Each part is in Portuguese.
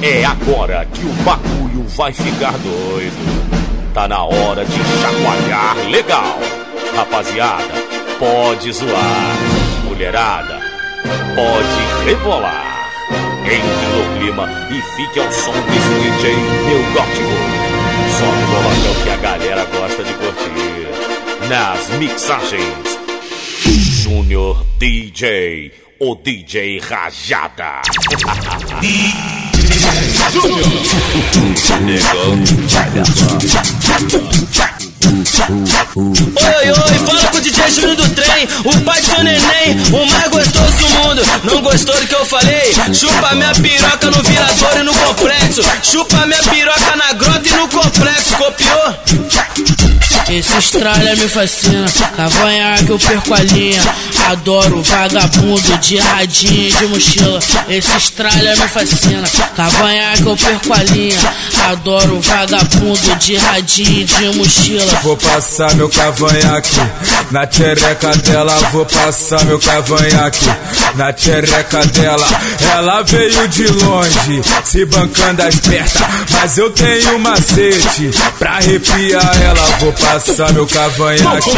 É agora que o bagulho vai ficar doido. Tá na hora de chacoalhar legal. Rapaziada, pode zoar. Mulherada, pode rebolar. Entre no clima e fique ao som desse DJ meu gótico. Só coloca o que a galera gosta de curtir. Nas mixagens, Júnior DJ, o DJ Rajada. Oi, oi, fala com o DJ Júnior do trem, o pai do seu neném, o mais gostoso do mundo. Não gostou do que eu falei? Chupa minha piroca no virador e no complexo. Chupa minha piroca na grota Esse estralha me fascina, cavanhaque eu perco a linha. Adoro vagabundo de radinho de mochila. Esse estralha me fascina, cavanhaque eu perco a linha. Adoro vagabundo de radinho de mochila. Vou passar meu cavanhaque na tchereca dela. Vou passar meu cavanhaque na tchereca dela. Ela veio de longe, se bancando as pertas. Mas eu tenho macete pra arrepiar ela. Vou passar meu cavanhaque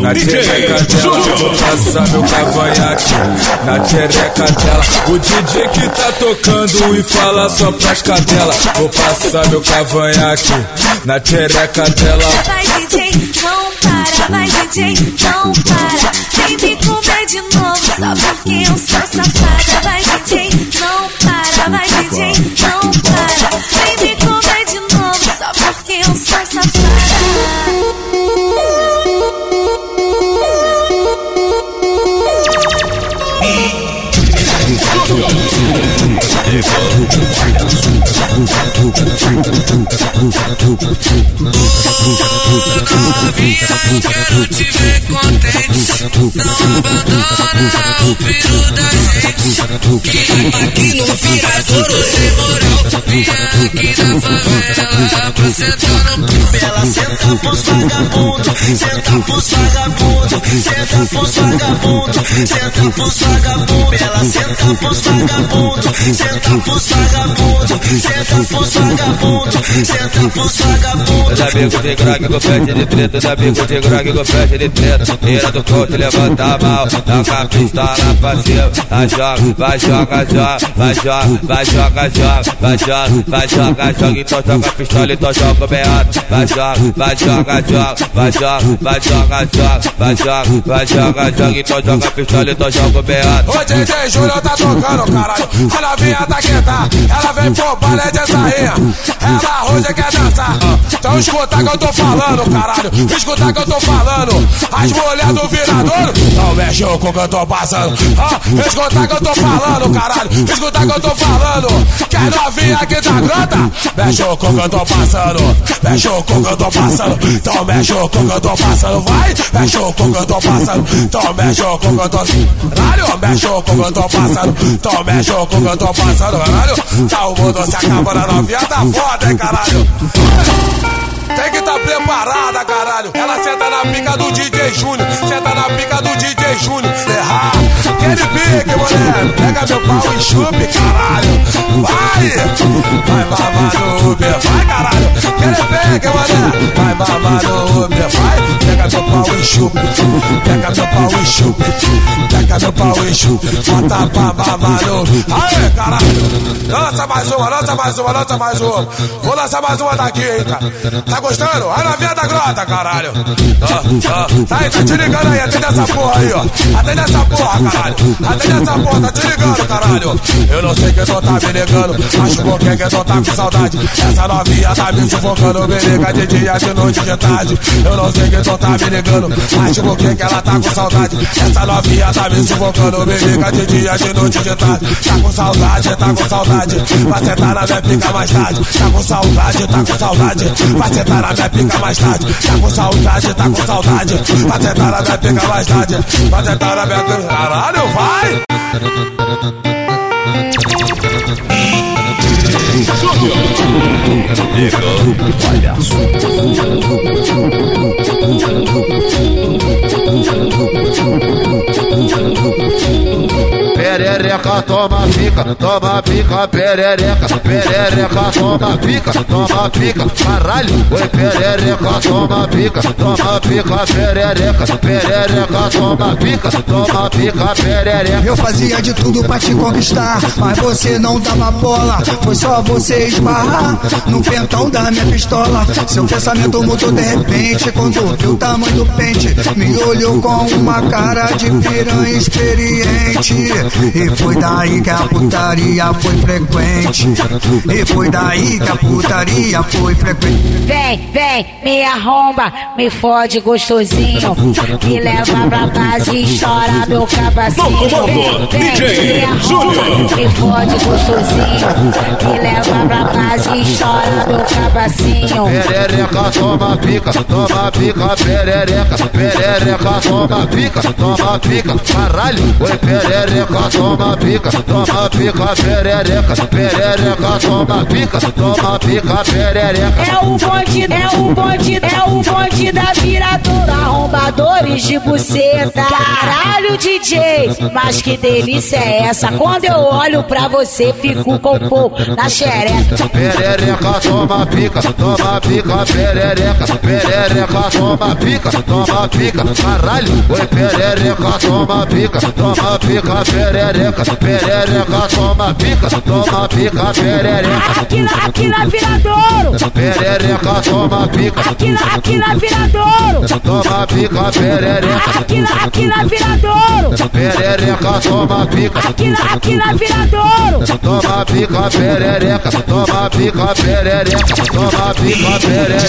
na tchereca dela. Vou passar meu cavanhaque na tchereca dela. O DJ que tá tocando e fala só pras cadelas. Vou passar meu cavanhaque na tchereca dela. Vai DJ, não para, vai DJ, não para. Vem me comer de novo, só porque eu sou safada. Vai DJ, não para, vai DJ, Novinha, eu quero te ver contente. Não abandona o peru da. Que aqui no Viradouro tem moral. Vem aqui na favela pra sentar no Ela senta pros vagabundo, senta pros vagabundo, senta pros vagabundo, senta pros vagabundo. Ela senta pros vagabundo, senta pros vagabundo, senta pros vagabundo, senta pros. Crack com pete de treta, os amigos de crack com pete de treta. Tira do coach, levanta a mão, toca a pistola. Vai joga, vai joga, joga, vai joga, vai joga, vai joga, vai joga, joga. Então joga a pistola, então joga. Vai joga, vai joga, joga, vai joga, vai joga, joga, vai joga, vai joga, joga. Então joga a pistola, então joga o beato. O DJ tá caralho. A novinha tá ela vem pro balé de sainha. Ela hoje quer dançar. Então escuta que eu tô falando, caralho. Escuta que eu tô falando. As mulheres do viradouro, não com o que eu tô passando. Ah, escuta que eu tô falando, caralho. Escuta que eu tô falando. Que a novinha aqui tá grota, mexe o que eu tô passando. Mexe o que eu tô passando. Então mexe o que eu tô passando. Vai, mexe o que eu tô passando. Então mexe o que eu tô Caralho, mexe o que eu tô passando. Então mexe o que eu tô passando, caralho. Tá o mundo se acabando, a novinha tá foda, hein, caralho. Tem que tá preparada, caralho. Ela senta na pica do DJ Júnior. Senta na pica do DJ Júnior. Errar. Aquele pique, mulher. Pega meu pau e chupe, caralho. Vai. Vai no Uber. Vai, caralho. Aquele pique, mulher. Vai no Uber. Vai. Pega meu pau e chupe. Pega meu pau e chupe. Pega meu pau e chupe. Bota pra no Aê, caralho. Lança mais uma, lança mais uma, lança mais uma. Vou lançar mais uma daqui, hein, cara. Tá gostando? A novinha da grota, caralho. Tá aí, tá te ligando aí, atende essa porra aí, ó. Atende essa porra, caralho. Atende essa porra, tá te ligando, caralho. Eu não sei quem tu tá me ligando, acho que quem tu tá com saudade. Essa novinha tá me sufocando, me liga de dia, de noite, de tarde. Eu não sei quem tu tá me ligando, acho que ela tá com saudade. Essa novinha tá me sufocando, me liga de dia, de noite, de tarde. Tá com saudade, tá com saudade. Vai sentar na minha pica mais tarde. Tá com saudade, tá com saudade. Vai sentar na minha pica mais tarde. Tá com saudade, tá com saudade. Vai na minha pica mais tarde. Vai na minha pica. Caralho, vai! perereca, toma pica, toma pica, perereca, perereca, toma pica, toma pica, caralho, oi perereca, toma pica, toma pica, perereca, perereca, toma pica, toma pica, perereca. Eu fazia de tudo pra te conquistar, mas você não dava bola, foi só você esbarrar no pentão da minha pistola. Seu pensamento mudou de repente quando viu o tamanho do pente, me olhou com uma cara de piranha experiente. E foi daí que a putaria foi frequente. E foi daí que a putaria foi frequente. Vem, vem, me arromba, me fode gostosinho. Me leva pra casa e estoura meu cabacinho. Vem, vem, me arromba, me fode gostosinho. Me leva pra casa e estoura meu cabacinho. Perereca, toma pica, toma pica, perereca, perereca, toma pica, toma pica, caralho, oi perereca, toma pica, toma pica, perereca, perereca, toma pica, toma pica, perereca. É o bonde, é o bonde, é o bonde da viradora. Arrombadores de buceta. Caralho, DJ, mas que delícia é essa? Quando eu olho pra você, fico com fogo na xereca. Perereca, toma pica, toma pica, perereca, perereca, toma pica, toma pica, caralho, oi perereca, toma pica, toma pica, perereca, perereca, toma pica, toma pica, perereca. Aqui, na- aqui na viradouro. Perereca, toma pica, Aqui, na- aqui na viradouro. toma pica, perereca, Aqui, na- aqui na viradouro. perereca, toma pica, Aqui, na- aqui na viradouro. toma pica, perereca, toma pica, perereca, toma pica, perereca.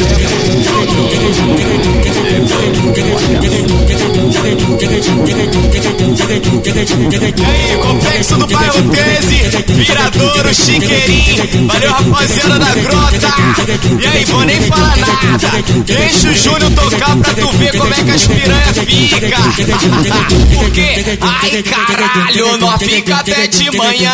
Aí, complexo do bairro 13, Viradouro, Chiqueirinho, valeu rapaziada da grota. E aí, vou nem falar nada, deixa o Júnior tocar pra tu ver como é que as piranha fica. Porque, ai caralho, nós fica até de manhã.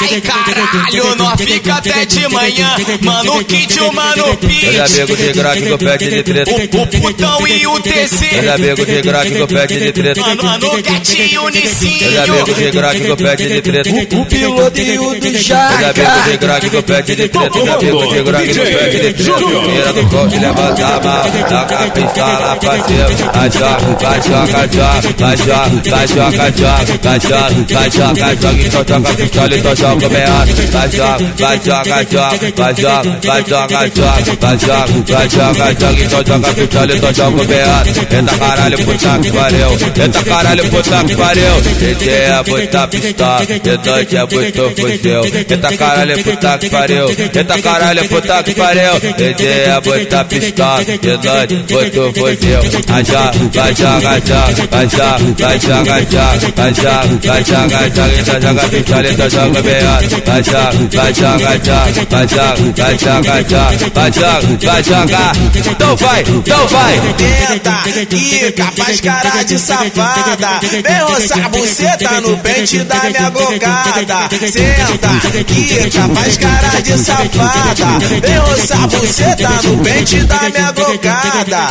Ai caralho, nós fica até de manhã. Mano, kit, o mano Meus pitch. amigos de graque com pede de treta. O, o putão e o TC. Meus amigos de graque com pede de treta. Mano, mano, Meus Nicinho. Amigos de graque com pede de treta. O piloto e o do Meus Jaca. amigos de graque com pede de treta. Meus amigos de graque com pede de treta. Tira do corte, levanta a mão. Taca a pistola pra cima. Vai joga, vai joga, joga. Vai joga, vai joga, joga. Vai joga, vai joga, joga. Então joga a pistola, então joga o meado. Vai joga, vai joga, joga. Vai joga, vai joga, joga. Vai joga, vai joga, joga. Então joga a pistola, então joga o meado. Eita caralho, puta que pariu. Eita caralho, puta que pariu. DJ é muita pistola. Noite é muito fuzil. Eita caralho, puta que pariu. Eita caralho, puta que pariu. DJ é muita pistola. Noite, muito fuzil. Joga, vai joga, joga. Vai joga, vai joga, joga. Vai joga. Então pistola, então joga meado. Vai joga, vai joga, joga. Vai joga, vai joga, joga. Vai joga, vai jogar. Então vai, então vai. tenta, quica, faz cara de safada. Vem roçar a buceta no pente da minha gongada. Senta, quica, faz cara de safada. Vem roçar buceta no pente da minha gongada.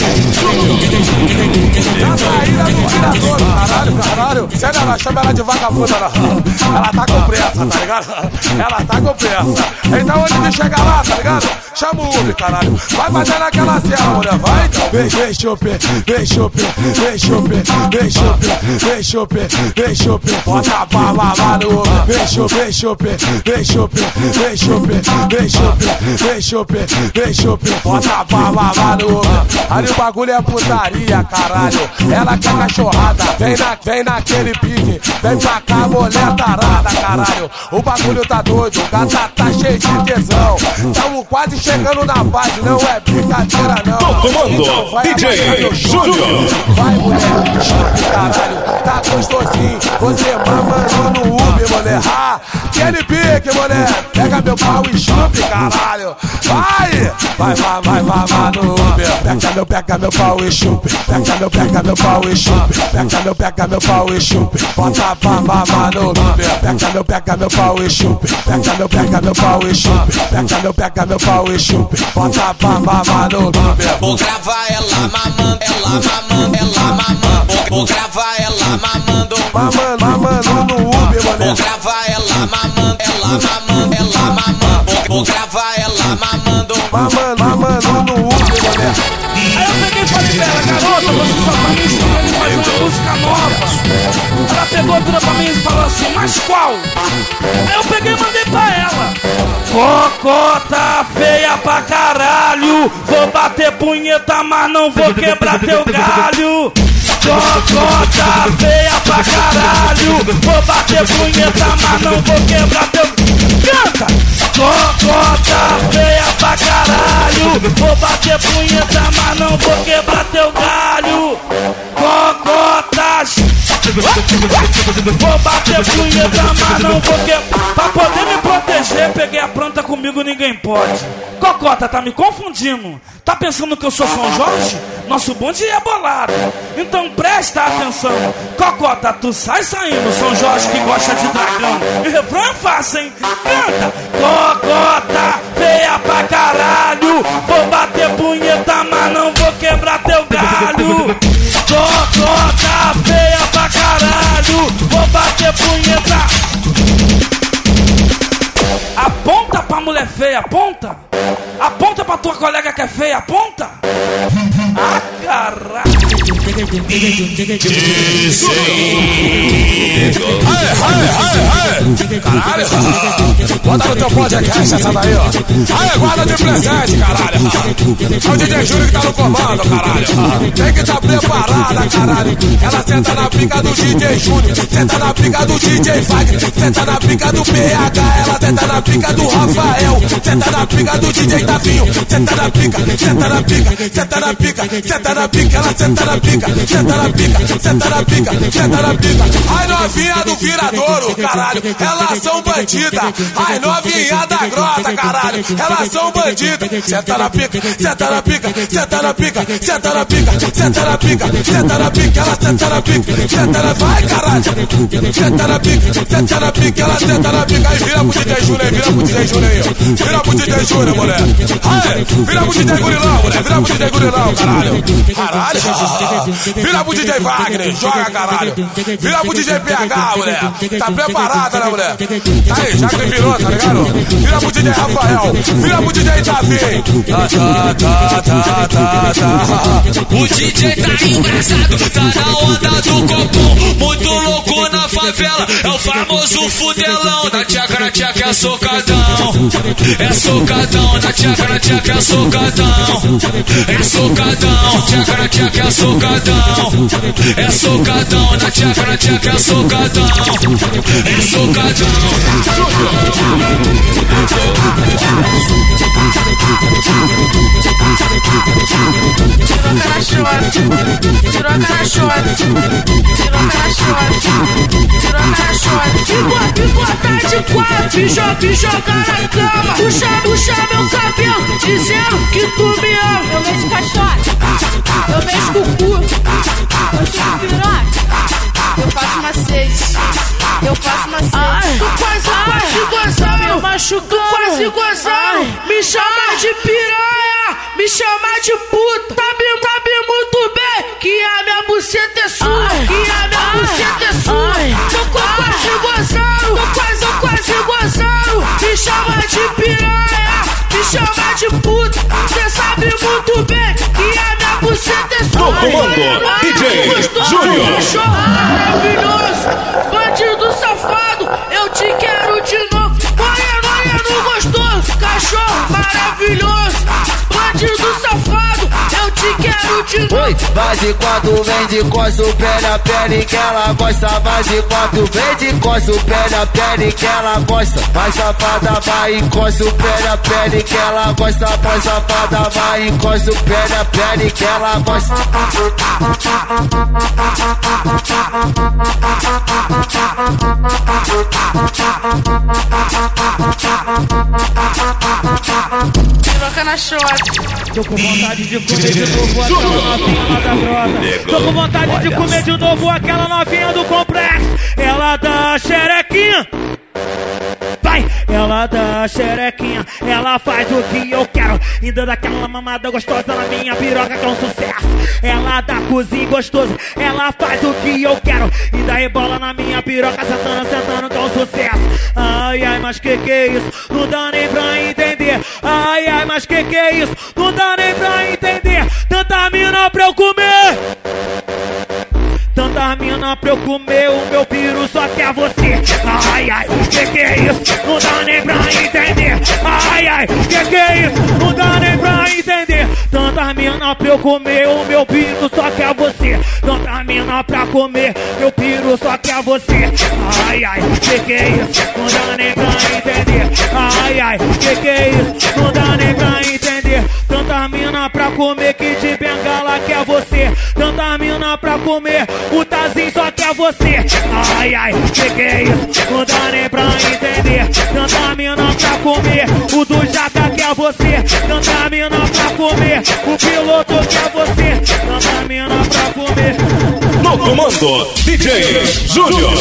Na chama ela de vagabunda, não. Ela tá com pressa, tá ligado? Ela tá com pressa. Então antes de chegar lá, tá ligado? Chama o Uber, caralho. Vai fazer naquela cena, mulher, vai. Vem, vem, chope, vem, chope, vem, chope, vem, chope, vem, chope, vem, chope. Bota a bala lá no Uber. Vem, chope, vem, chope, vem, chope, vem, chope, vem, chope, vem, chope. Bota a bala lá no Uber. Ali o bagulho é putaria, caralho. Ela quer cachorrada, vem, na, vem naquele pique. Vem pra cá, mulher tarada, caralho. O bagulho tá doido, o gata tá cheio de tesão. Tamo quase chegando na base, não é brincadeira, não. No comando, Então vai DJ. Júnior. Vai, mulher, choque, caralho. Tá gostosinho. Você mamando no Uber, mulher. Ah, aquele pique, mulher. Pega meu pau e chupe, caralho. Vai! Vai, vai, vai, vai, vai no Uber. Pega meu, pega meu pau e chupe. Pega meu, pega meu pau e chupe. Pega meu, pega meu pau e chupe. Bota pá, pá, pá no Uber. Pega meu, pega meu pau e chupe. Pega meu, pega meu pau e chupe. Pega meu, pega meu pau e chupe. Bota pá, pá, pá no Uber. Vou gravar ela mamando, ela mamando, ela mamando. Vou, vou gravar ela mamando, Mamando, mamando no Uber, vou mané. gravar ela mamando, ela mamando, ela mamando. Vou, vou gravar mamando. Mamando, mamando no Uber, mané. Aí eu peguei e falei pra ela, garota, você só tá me ensinando a fazer uma música nova. Ela pegou, virou pra mim e falou assim, mas qual? Aí eu peguei e mandei pra ela. Cocota feia pra caralho, vou bater punheta, mas não vou quebrar teu galho. Cocota feia pra caralho, vou bater punheta, mas não vou quebrar teu... Canta! Cocota feia pra caralho, vou bater punheta, mas não vou quebrar teu galho. Cocotas! Vou bater punheta, mas não vou quebrar. Pra poder me peguei a planta comigo, ninguém pode. Cocota, tá me confundindo. Tá pensando que eu sou São Jorge? Nosso bonde é bolado. Então presta atenção. Cocota, tu sai saindo, São Jorge que gosta de dragão. E refrão é fácil, hein? Canta! Cocota, colega Caralho, bota no teu podcast essa daí, ó. Aí, guarda de presente, caralho. É o DJ Júlio que tá no comando, caralho. Tem que tá preparada, caralho. Ela senta na pica do DJ Júlio, senta na pica do DJ Fagner, senta na pica do PH, ela senta na pica do Rafael, senta na pica do DJ Tavinho, senta na pica, senta na pica, senta na pica, senta na pica, ela senta na pica, senta na pica, senta na pica, senta na pica. Ai, novinha do viradouro, caralho, elas são bandidas. Ai, novinha da grota, caralho, elas são bandidas. Senta na pica, senta na pica, senta na pica, senta na pica, senta na pica, senta na pica, ela senta na pica, senta na vai, caralho. Senta na pica, senta na pica, ela senta na pica. Aí vira pro DJ Júnior vira pro DJ Júnior. Vira pro DJ Júnior, mulher. Ai, vira pro DJ Gurilão, mulher, vira pro DJ Gurilão, caralho. Caralho. Vira pro DJ Wagner, joga, caralho. Vira pro DJ PH, mulher. Tá preparada, né, mulher? Tá aí, já que virou, tá ligado? Vira pro DJ Rafael, vira pro DJ Davi. Tá, tá, tá, tá, tá, tá. O DJ tá engraçado, tá na onda do copom. Muito louco na favela, é o famoso fudelão. Na tcheca, na tcheca é socadão. É socadão, na tcheca, na tcheca é socadão. É socadão, tcheca, na tcheca é socadão. É socadão, na tcheca, na tcheca é socadão. É socadão. Na chota, tiroca na chota, tiroca na chota, tiroca na chota. E botar de quatro e joga, e joga na cama. Puxa, puxa meu cabelo, dizendo que tu me ama. Eu mexo caixote, de piranha, me chama de puta. Cê sabe muito bem que a minha buceta é sua. No comando, DJ Júnior. Oi, vai de quatro, vem de costa, o pé na pele que ela gosta. Vai de quatro, vem de costa, o pé na pele que ela gosta. Vai safada, vai encosta o pé na pele que ela gosta. Vai safada, vai encosta o pé na pele que ela gosta. Tiroca na caixote. Tô com vontade de comer de novo aquela Tô com vontade de comer de novo aquela novinha do complexo. Ela dá xerequinha. Vai, ela dá xerequinha, ela faz o que eu quero. Ainda daquela mamada gostosa na minha piroca que é um sucesso. Ela dá cozinha gostoso, ela faz o que eu quero. Ainda rebola na minha piroca, sentando, sentando que é um sucesso. Ai, ai, mas que que é isso? Não dá nem pra entender. Ai, ai, mas que que é isso? Não dá Ai, ai, que que é isso? Não dá nem pra entender. Ai, ai, que que é isso? Não dá nem pra entender. Tanta mina pra eu comer o meu piru só quer você. Tanta mina pra comer meu piru só quer você. Ai, ai, que que é isso? Não dá nem pra entender. Ai, ai, que que é isso? Não dá nem pra entender. Tanta mina pra comer que de bengala quer você. Tanta mina pra comer o Tazinho só quer você. Ai, ai, que que é isso? Não dá nem pra entender. Tanta mina pra comer o do Jaca quer você. Tanta mina pra comer o piloto quer você. Tanta mina pra comer. No comando, DJ Júnior.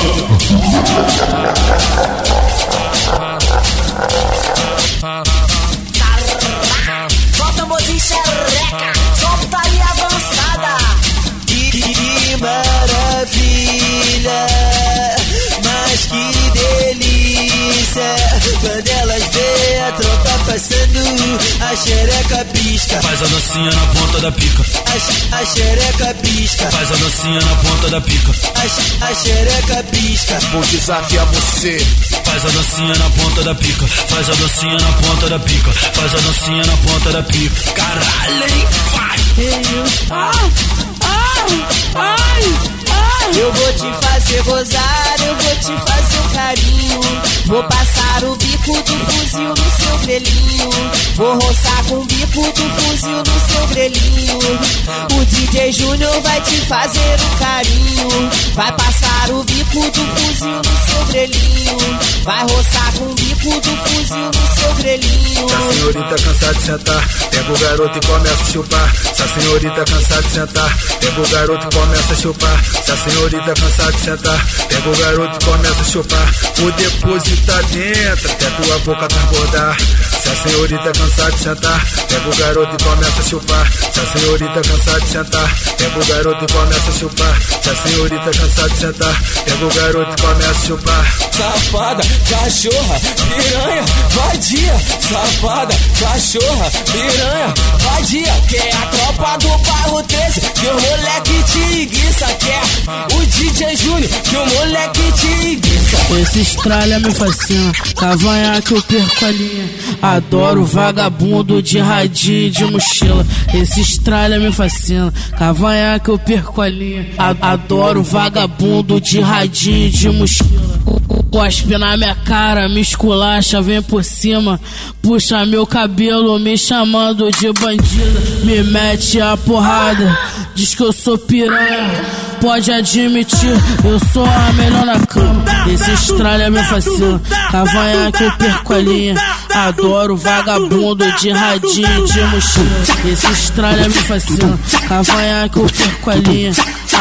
Delícia. Quando elas vê a tropa passando, a xereca pisca. Faz a dancinha na ponta da pica. A, xereca pisca. Faz a dancinha na ponta da pica. A, xereca pisca. Vou desafiar você. Faz a dancinha na ponta da pica. Faz a dancinha na ponta da pica. Faz a dancinha na ponta da pica. Caralho, hein? Vai! Eu vou te fazer gozar, eu vou te fazer um carinho. Vou passar o bico do fuzil no seu grelhinho. Vou roçar com o bico do fuzil no seu grelhinho. O DJ Júnior vai te fazer um carinho. Vai passar o bico do fuzil no seu grelhinho. Vai roçar com o bico do fuzil no seu grelhinho. Se a senhorita cansar de sentar, pega o garoto e começa a chupar. Se a senhorita cansar de sentar, pega o garoto e começa a chupar. Se a senhorita cansar de sentar, pega o garoto e começa a chupar. O depósito tá dentro, até tua boca transbordar. Se a senhorita cansar de sentar, pega o garoto e começa a chupar. Se a senhorita cansar de sentar, pega o garoto e começa a chupar. Se a senhorita cansar de sentar, pega o garoto e começa a chupar. Safada, cachorra, piranha, vadia. Safada, cachorra, piranha, vadia. Que é a tropa do bairro 13, que o moleque te enguiça. Que é o DJ Júnior, que o moleque te enguiça. Esse estralha me fascina, cavanhaque eu perco a linha. Adoro vagabundo de radinho de mochila. Esse estralha me fascina, cavanhaque eu perco a linha. Adoro vagabundo de radinho de mochila. Cospe na minha cara, me esculacha, vem por cima. Puxa meu cabelo, me chamando de bandida. Me mete a porrada, diz que eu sou piranha. Pode admitir, eu sou a melhor na cama. Esse estralha me fascina, cavanhaque eu perco a linha. Adoro vagabundo de radinho de mochila. Esse estralha me fascina, cavanhaque eu perco a linha.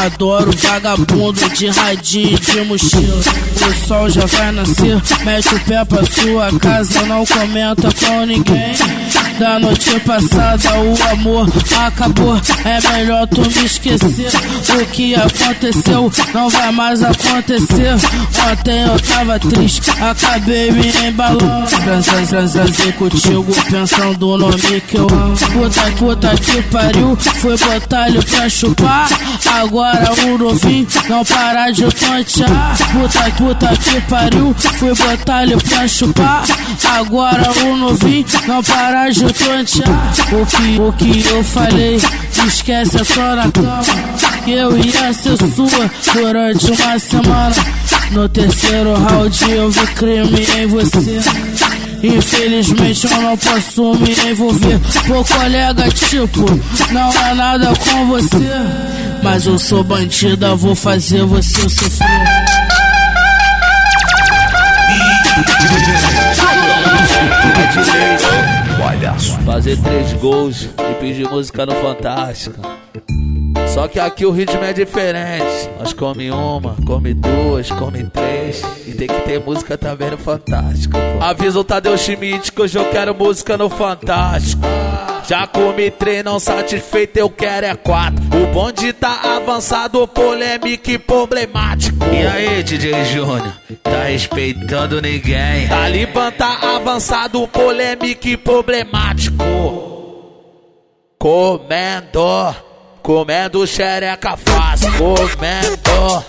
Adoro vagabundo de radinho de mochila. O sol já vai nascer, mete o pé pra sua casa, não comenta com ninguém. Da noite passada o amor acabou, é melhor tu me esquecer. O que aconteceu não vai mais acontecer. Ontem eu tava triste, acabei me embalando. Transar contigo, pensando no nome que eu amo. Puta, puta que pariu, foi botar ele pra chupar. Agora o novinho não para de tontear. Puta, puta que pariu, foi botar ele pra chupar. Agora o novinho não para de tontear. O que, o que eu falei, esquece é só na cama. Eu ia ser sua durante uma semana. No terceiro round eu vi crime em você. Infelizmente eu não posso me envolver. Pô, colega, tipo, não é nada com você. Mas eu sou bandida, vou fazer você sofrer. Fazer três gols e pedir música no Fantástico. Só que aqui o ritmo é diferente. Nós come uma, come duas, come três. E tem que ter música também no Fantástico. Avisa o Tadeu Schmidt que hoje eu quero música no Fantástico. Já comi três, não satisfeito, eu quero é quatro. O bonde tá avançado, polêmico e problemático. E aí, DJ Júnior, tá respeitando ninguém? Talibã tá avançado, polêmico e problemático. Comendo, comendo xereca fácil, comendo,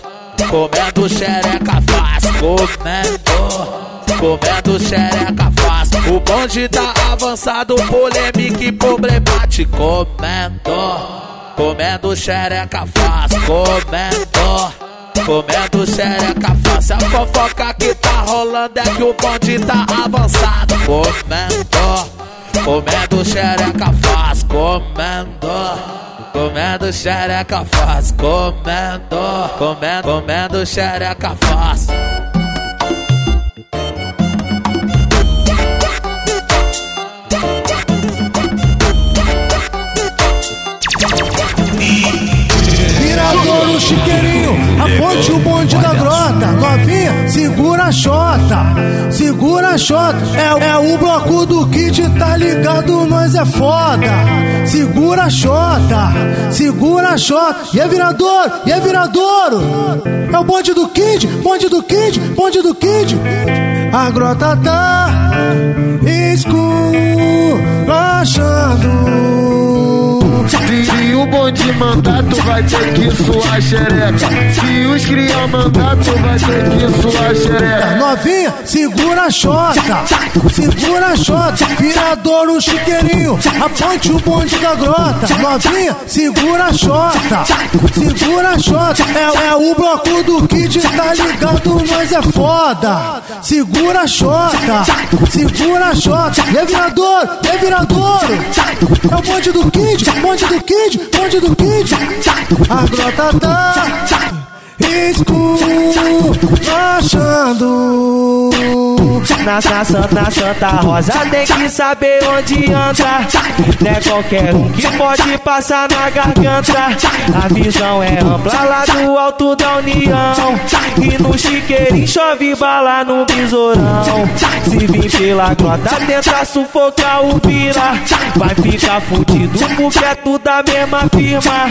comendo xereca fácil, comendo. Comendo xereca fácil. O bonde tá avançado, polêmico e problemático. Comendo, comendo xereca fácil. Comendo, comendo xereca fácil. A fofoca que tá rolando é que o bonde tá avançado. Comendo, comendo xereca fácil. Comendo Comendo xereca fácil, comendo, comendo, comendo xereca fácil. Viradouro chiqueirinho, aponte o bonde da grota. Novinha, segura a chota, segura a chota. É, é o bloco do kit, tá ligado? Nós é foda. Segura a chota, segura a chota. E é viradouro, e é viradouro. É o bonde do kid, bonde do kid, bonde do kid. A grota tá esculachando. Se o bonde mandar, tu vai ter que suar xereca. Se os cria mandar, tu vai ter que suar xereca. Novinha, segura a chota, segura a chota, viradouro chiqueirinho, aponte o bonde da grota. Novinha, segura a chota, segura a chota, é, é o bloco do kit, tá ligado? Nós é foda. Segura a chota, segura a e é viradouro. É o bonde do kid, bonde do kid, bonde do kid. A grota tá esculachando. Na, na Santa Santa Rosa tem que saber onde anda. Não é qualquer um que pode passar na garganta. A visão é ampla lá do alto da União. E no chiqueirinho chove bala no besourão. Se vir pela grota, tenta sufocar o vira. Vai ficar fudido porque é tudo a mesma firma.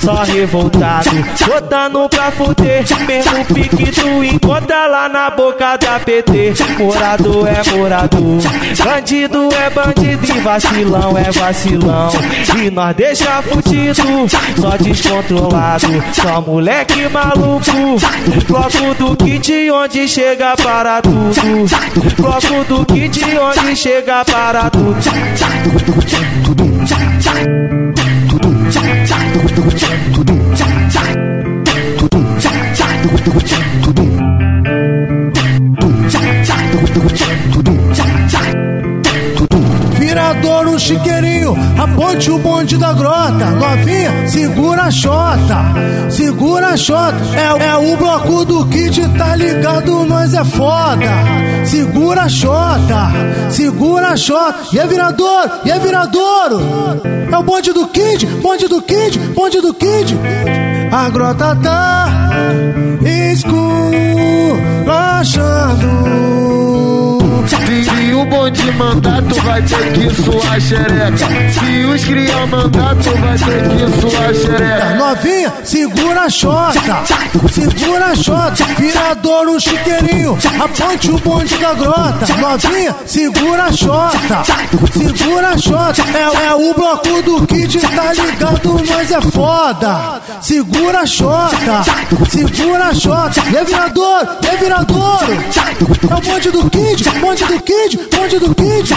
Só revoltado, botando pra fuder. Mesmo pique tu encontra lá na boca da PT. Morador é morador, bandido é bandido e vacilão é vacilão. E nós deixa fudido, só descontrolado, só moleque maluco. Bloco do kit onde chega para tudo. Bloco do kit onde chega para tudo. Aponte o bonde da grota. Novinha, segura a chota, segura a chota. É, é o bloco do kit, tá ligado? Nós é foda. Segura a chota, segura a chota. E é viradouro, e é viradouro. É o bonde do kid, bonde do kid, bonde do kid. A grota tá esculachando. Se o bonde mandar, tu vai ter que suar xereca. Se os cria mandar, tu vai ter que suar xereca. Novinha, segura a chota, segura a chota, viradouro chiqueirinho, aponte o bonde da grota. Novinha, segura a chota, segura a chota, é, é o bloco do kit, tá ligado? Nós é foda. Segura a chota, segura a chota, e é viradouro, e é viradouro. É o bonde do kid, bonde do kid, bonde do kid.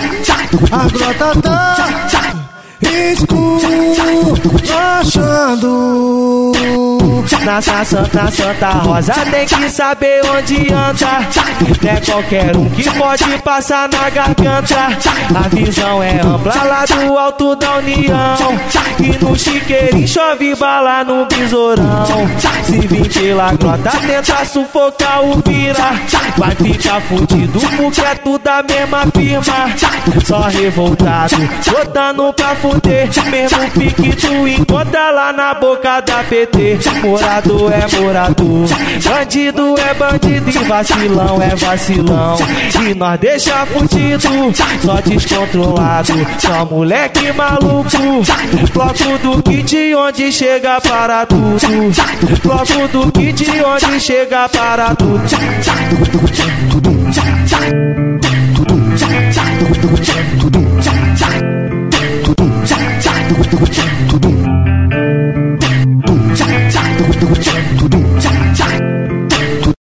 A grota tá esculachando. Na, na Santa Santa Rosa tem que saber onde anda. Não é qualquer um que pode passar na garganta. A visão é ampla lá do alto da União. E no chiqueirinho chove bala no besourão. Se vir pela grota, tenta sufocar o vira. Vai ficar fudido porque é tudo a mesma firma. Só revoltado, botando pra fuder. Mesmo pique tu encontra lá na boca da PT. Morador é morador, bandido é bandido e vacilão é vacilão. E nós deixa fudido, só descontrolado. Só moleque maluco, bloco do kit onde chega para tudo. Bloco do kit onde chega para tudo. 咚咚咚咚咚，咚咚咚咚咚咚咚咚。